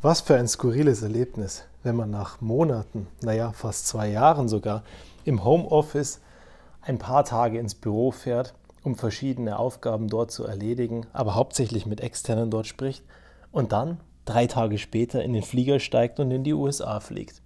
Was für ein skurriles Erlebnis, wenn man nach Monaten, naja, fast zwei Jahren sogar, im Homeoffice ein paar Tage ins Büro fährt, um verschiedene Aufgaben dort zu erledigen, aber hauptsächlich mit Externen dort spricht und dann drei Tage später in den Flieger steigt und in die USA fliegt.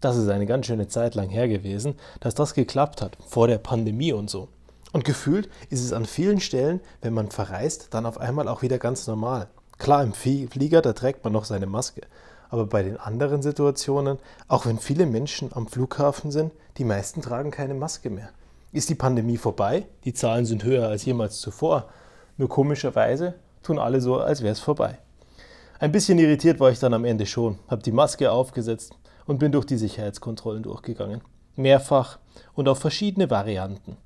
Das ist eine ganz schöne Zeit lang her gewesen, dass das geklappt hat, vor der Pandemie und so. Und gefühlt ist es an vielen Stellen, wenn man verreist, dann auf einmal auch wieder ganz normal. Klar, im Flieger, da trägt man noch seine Maske. Aber bei den anderen Situationen, auch wenn viele Menschen am Flughafen sind, die meisten tragen keine Maske mehr. Ist die Pandemie vorbei? Die Zahlen sind höher als jemals zuvor. Nur komischerweise tun alle so, als wäre es vorbei. Ein bisschen irritiert war ich dann am Ende schon, habe die Maske aufgesetzt und bin durch die Sicherheitskontrollen durchgegangen. Mehrfach und auf verschiedene Varianten.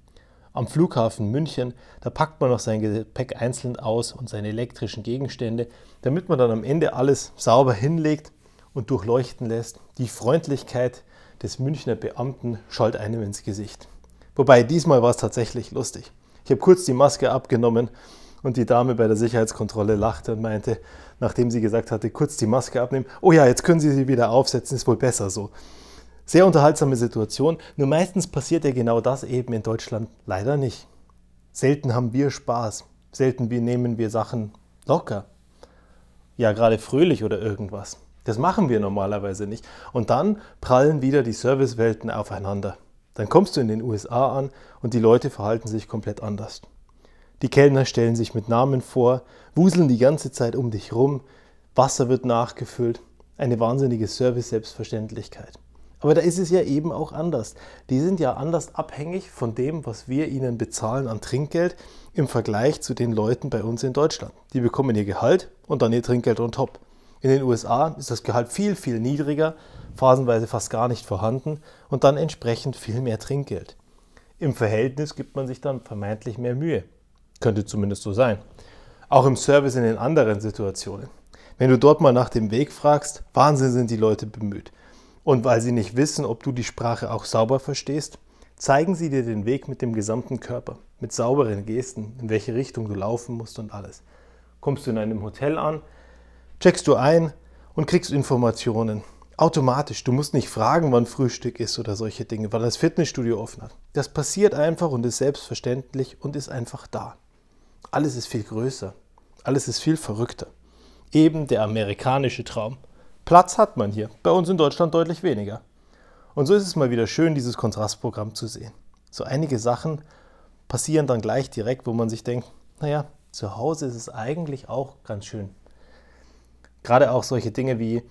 Am Flughafen München, da packt man noch sein Gepäck einzeln aus und seine elektrischen Gegenstände, damit man dann am Ende alles sauber hinlegt und durchleuchten lässt. Die Freundlichkeit des Münchner Beamten schallt einem ins Gesicht. Wobei diesmal war es tatsächlich lustig. Ich habe kurz die Maske abgenommen und die Dame bei der Sicherheitskontrolle lachte und meinte, nachdem sie gesagt hatte, kurz die Maske abnehmen, oh ja, jetzt können Sie sie wieder aufsetzen, ist wohl besser so. Sehr unterhaltsame Situation, nur meistens passiert ja genau das eben in Deutschland leider nicht. Selten haben wir Spaß, selten nehmen wir Sachen locker. Ja, gerade fröhlich oder irgendwas. Das machen wir normalerweise nicht. Und dann prallen wieder die Servicewelten aufeinander. Dann kommst du in den USA an und die Leute verhalten sich komplett anders. Die Kellner stellen sich mit Namen vor, wuseln die ganze Zeit um dich rum, Wasser wird nachgefüllt, eine wahnsinnige Service-Selbstverständlichkeit. Aber da ist es ja eben auch anders. Die sind ja anders abhängig von dem, was wir ihnen bezahlen an Trinkgeld im Vergleich zu den Leuten bei uns in Deutschland. Die bekommen ihr Gehalt und dann ihr Trinkgeld on top. In den USA ist das Gehalt viel, viel niedriger, phasenweise fast gar nicht vorhanden und dann entsprechend viel mehr Trinkgeld. Im Verhältnis gibt man sich dann vermeintlich mehr Mühe. Könnte zumindest so sein. Auch im Service in den anderen Situationen. Wenn du dort mal nach dem Weg fragst, Wahnsinn sind die Leute bemüht. Und weil sie nicht wissen, ob du die Sprache auch sauber verstehst, zeigen sie dir den Weg mit dem gesamten Körper, mit sauberen Gesten, in welche Richtung du laufen musst und alles. Kommst du in einem Hotel an, checkst du ein und kriegst Informationen. Automatisch. Du musst nicht fragen, wann Frühstück ist oder solche Dinge, weil das Fitnessstudio offen hat. Das passiert einfach und ist selbstverständlich und ist einfach da. Alles ist viel größer. Alles ist viel verrückter. Eben der amerikanische Traum. Platz hat man hier, bei uns in Deutschland deutlich weniger. Und so ist es mal wieder schön, dieses Kontrastprogramm zu sehen. So einige Sachen passieren dann gleich direkt, wo man sich denkt, naja, zu Hause ist es eigentlich auch ganz schön. Gerade auch solche Dinge wie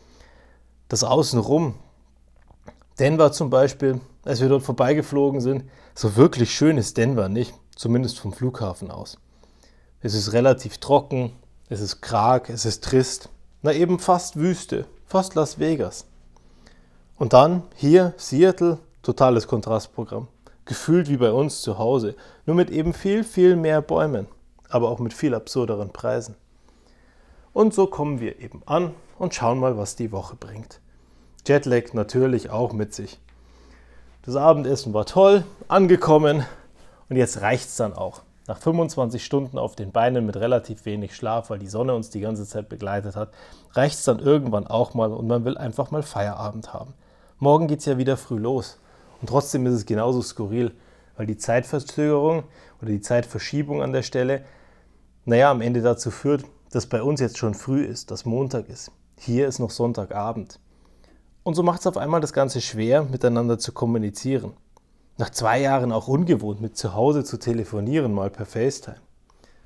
das Außenrum. Denver zum Beispiel, als wir dort vorbeigeflogen sind, so wirklich schön ist Denver nicht, zumindest vom Flughafen aus. Es ist relativ trocken, es ist karg, es ist trist, na eben fast Wüste, fast Las Vegas. Und dann hier Seattle, totales Kontrastprogramm. Gefühlt wie bei uns zu Hause, nur mit eben viel, viel mehr Bäumen, aber auch mit viel absurderen Preisen. Und so kommen wir eben an und schauen mal, was die Woche bringt. Jetlag natürlich auch mit sich. Das Abendessen war toll, angekommen und jetzt reicht's dann auch nach 25 Stunden auf den Beinen mit relativ wenig Schlaf, weil die Sonne uns die ganze Zeit begleitet hat, reicht es dann irgendwann auch mal und man will einfach mal Feierabend haben. Morgen geht es ja wieder früh los. Und trotzdem ist es genauso skurril, weil die Zeitverzögerung oder die Zeitverschiebung an der Stelle, naja, am Ende dazu führt, dass bei uns jetzt schon früh ist, dass Montag ist. Hier ist noch Sonntagabend. Und so macht es auf einmal das Ganze schwer, miteinander zu kommunizieren. Nach zwei Jahren auch ungewohnt, mit zu Hause zu telefonieren, mal per FaceTime.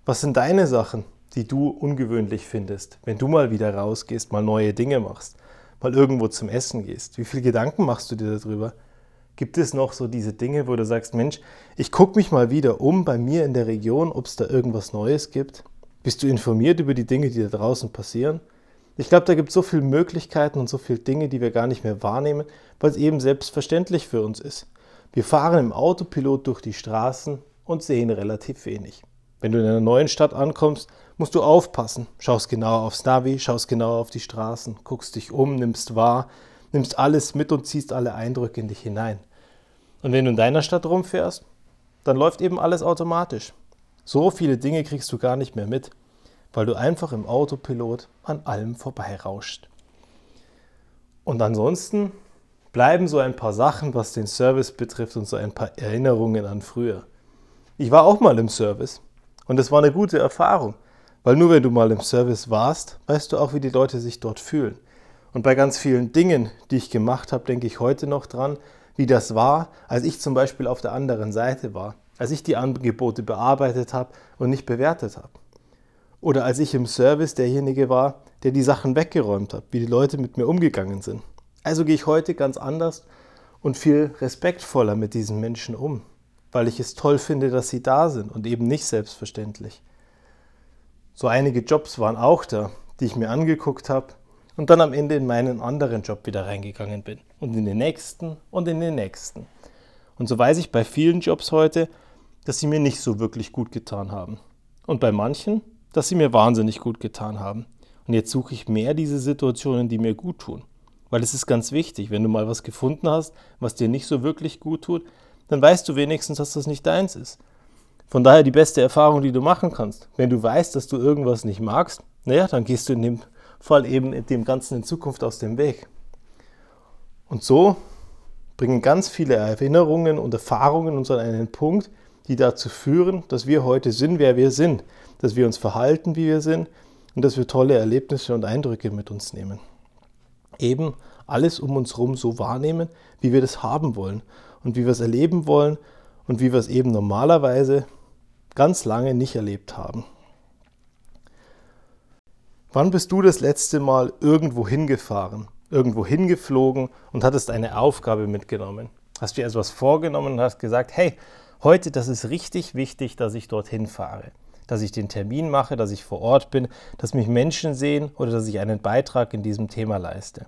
Was sind deine Sachen, die du ungewöhnlich findest, wenn du mal wieder rausgehst, mal neue Dinge machst, mal irgendwo zum Essen gehst? Wie viele Gedanken machst du dir darüber? Gibt es noch so diese Dinge, wo du sagst, Mensch, ich gucke mich mal wieder um bei mir in der Region, ob es da irgendwas Neues gibt? Bist du informiert über die Dinge, die da draußen passieren? Ich glaube, da gibt es so viele Möglichkeiten und so viele Dinge, die wir gar nicht mehr wahrnehmen, weil es eben selbstverständlich für uns ist. Wir fahren im Autopilot durch die Straßen und sehen relativ wenig. Wenn du in einer neuen Stadt ankommst, musst du aufpassen. Schaust genauer aufs Navi, schaust genauer auf die Straßen, guckst dich um, nimmst wahr, nimmst alles mit und ziehst alle Eindrücke in dich hinein. Und wenn du in deiner Stadt rumfährst, dann läuft eben alles automatisch. So viele Dinge kriegst du gar nicht mehr mit, weil du einfach im Autopilot an allem vorbeirauscht. Und ansonsten bleiben so ein paar Sachen, was den Service betrifft und so ein paar Erinnerungen an früher. Ich war auch mal im Service und es war eine gute Erfahrung, weil nur wenn du mal im Service warst, weißt du auch, wie die Leute sich dort fühlen. Und bei ganz vielen Dingen, die ich gemacht habe, denke ich heute noch dran, wie das war, als ich zum Beispiel auf der anderen Seite war, als ich die Angebote bearbeitet habe und nicht bewertet habe. Oder als ich im Service derjenige war, der die Sachen weggeräumt hat, wie die Leute mit mir umgegangen sind. Also gehe ich heute ganz anders und viel respektvoller mit diesen Menschen um, weil ich es toll finde, dass sie da sind und eben nicht selbstverständlich. So einige Jobs waren auch da, die ich mir angeguckt habe und dann am Ende in meinen anderen Job wieder reingegangen bin und in den nächsten und in den nächsten. Und so weiß ich bei vielen Jobs heute, dass sie mir nicht so wirklich gut getan haben. Und bei manchen, dass sie mir wahnsinnig gut getan haben. Und jetzt suche ich mehr diese Situationen, die mir gut tun. Weil es ist ganz wichtig, wenn du mal was gefunden hast, was dir nicht so wirklich gut tut, dann weißt du wenigstens, dass das nicht deins ist. Von daher die beste Erfahrung, die du machen kannst. Wenn du weißt, dass du irgendwas nicht magst, naja, dann gehst du in dem Fall eben dem Ganzen in Zukunft aus dem Weg. Und so bringen ganz viele Erinnerungen und Erfahrungen uns an einen Punkt, die dazu führen, dass wir heute sind, wer wir sind, dass wir uns verhalten, wie wir sind und dass wir tolle Erlebnisse und Eindrücke mit uns nehmen. Eben alles um uns herum so wahrnehmen, wie wir das haben wollen und wie wir es erleben wollen und wie wir es eben normalerweise ganz lange nicht erlebt haben. Wann bist du das letzte Mal irgendwo hingefahren, irgendwo hingeflogen und hattest eine Aufgabe mitgenommen? Hast dir etwas vorgenommen und hast gesagt, hey, heute, das ist richtig wichtig, dass ich dorthin fahre dass ich den Termin mache, dass ich vor Ort bin, dass mich Menschen sehen oder dass ich einen Beitrag in diesem Thema leiste.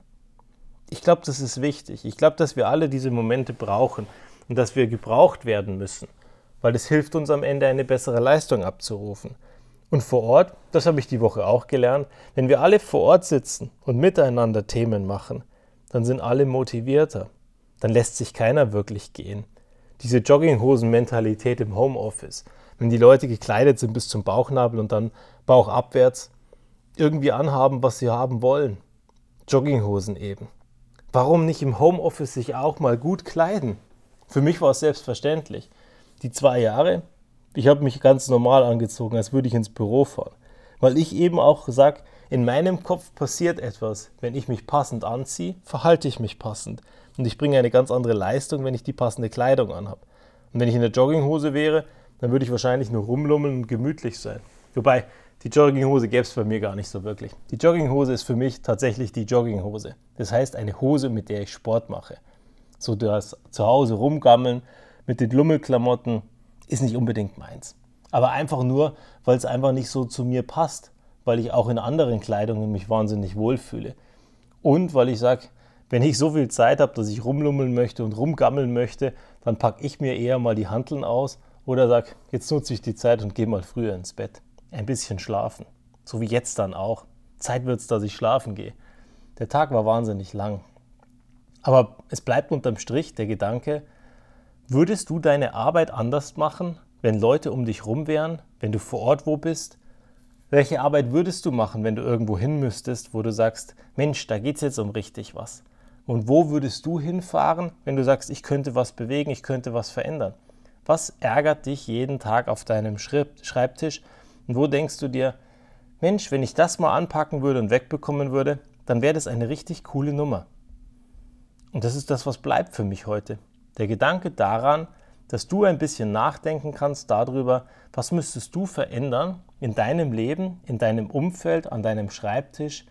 Ich glaube, das ist wichtig. Ich glaube, dass wir alle diese Momente brauchen und dass wir gebraucht werden müssen, weil es hilft uns am Ende eine bessere Leistung abzurufen. Und vor Ort, das habe ich die Woche auch gelernt, wenn wir alle vor Ort sitzen und miteinander Themen machen, dann sind alle motivierter. Dann lässt sich keiner wirklich gehen. Diese Jogginghosen-Mentalität im Homeoffice, wenn die Leute gekleidet sind bis zum Bauchnabel und dann bauchabwärts irgendwie anhaben, was sie haben wollen. Jogginghosen eben. Warum nicht im Homeoffice sich auch mal gut kleiden? Für mich war es selbstverständlich. Die zwei Jahre, ich habe mich ganz normal angezogen, als würde ich ins Büro fahren. Weil ich eben auch sage, in meinem Kopf passiert etwas. Wenn ich mich passend anziehe, verhalte ich mich passend. Und ich bringe eine ganz andere Leistung, wenn ich die passende Kleidung anhabe. Und wenn ich in der Jogginghose wäre, dann würde ich wahrscheinlich nur rumlummeln und gemütlich sein. Wobei, die Jogginghose gäbe es bei mir gar nicht so wirklich. Die Jogginghose ist für mich tatsächlich die Jogginghose. Das heißt eine Hose, mit der ich Sport mache. So das zu Hause rumgammeln mit den Lummelklamotten ist nicht unbedingt meins. Aber einfach nur, weil es einfach nicht so zu mir passt. Weil ich auch in anderen Kleidungen mich wahnsinnig wohlfühle. Und weil ich sage, wenn ich so viel Zeit habe, dass ich rumlummeln möchte und rumgammeln möchte, dann packe ich mir eher mal die Hanteln aus oder sag, jetzt nutze ich die Zeit und gehe mal früher ins Bett. Ein bisschen schlafen. So wie jetzt dann auch. Zeit wird es, dass ich schlafen gehe. Der Tag war wahnsinnig lang. Aber es bleibt unterm Strich der Gedanke, würdest du deine Arbeit anders machen, wenn Leute um dich rum wären, wenn du vor Ort wo bist? Welche Arbeit würdest du machen, wenn du irgendwo hin müsstest, wo du sagst, Mensch, da geht es jetzt um richtig was? Und wo würdest du hinfahren, wenn du sagst, ich könnte was bewegen, ich könnte was verändern? Was ärgert dich jeden Tag auf deinem Schreibtisch? Und wo denkst du dir, Mensch, wenn ich das mal anpacken würde und wegbekommen würde, dann wäre das eine richtig coole Nummer. Und das ist das, was bleibt für mich heute. Der Gedanke daran, dass du ein bisschen nachdenken kannst darüber, was müsstest du verändern in deinem Leben, in deinem Umfeld, an deinem Schreibtisch,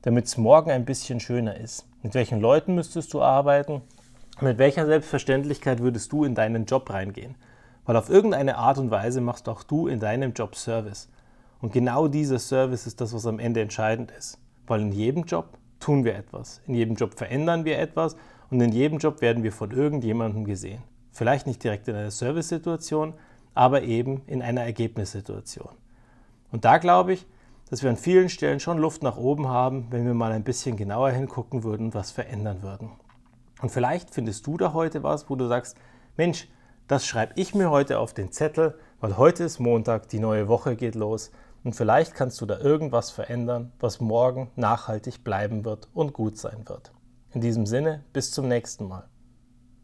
damit es morgen ein bisschen schöner ist. Mit welchen Leuten müsstest du arbeiten? Mit welcher Selbstverständlichkeit würdest du in deinen Job reingehen? Weil auf irgendeine Art und Weise machst auch du in deinem Job Service. Und genau dieser Service ist das, was am Ende entscheidend ist. Weil in jedem Job tun wir etwas. In jedem Job verändern wir etwas und in jedem Job werden wir von irgendjemandem gesehen. Vielleicht nicht direkt in einer Service-Situation, aber eben in einer Ergebnissituation. Und da glaube ich, dass wir an vielen Stellen schon Luft nach oben haben, wenn wir mal ein bisschen genauer hingucken würden was verändern würden. Und vielleicht findest du da heute was, wo du sagst, Mensch, das schreibe ich mir heute auf den Zettel, weil heute ist Montag, die neue Woche geht los und vielleicht kannst du da irgendwas verändern, was morgen nachhaltig bleiben wird und gut sein wird. In diesem Sinne, bis zum nächsten Mal.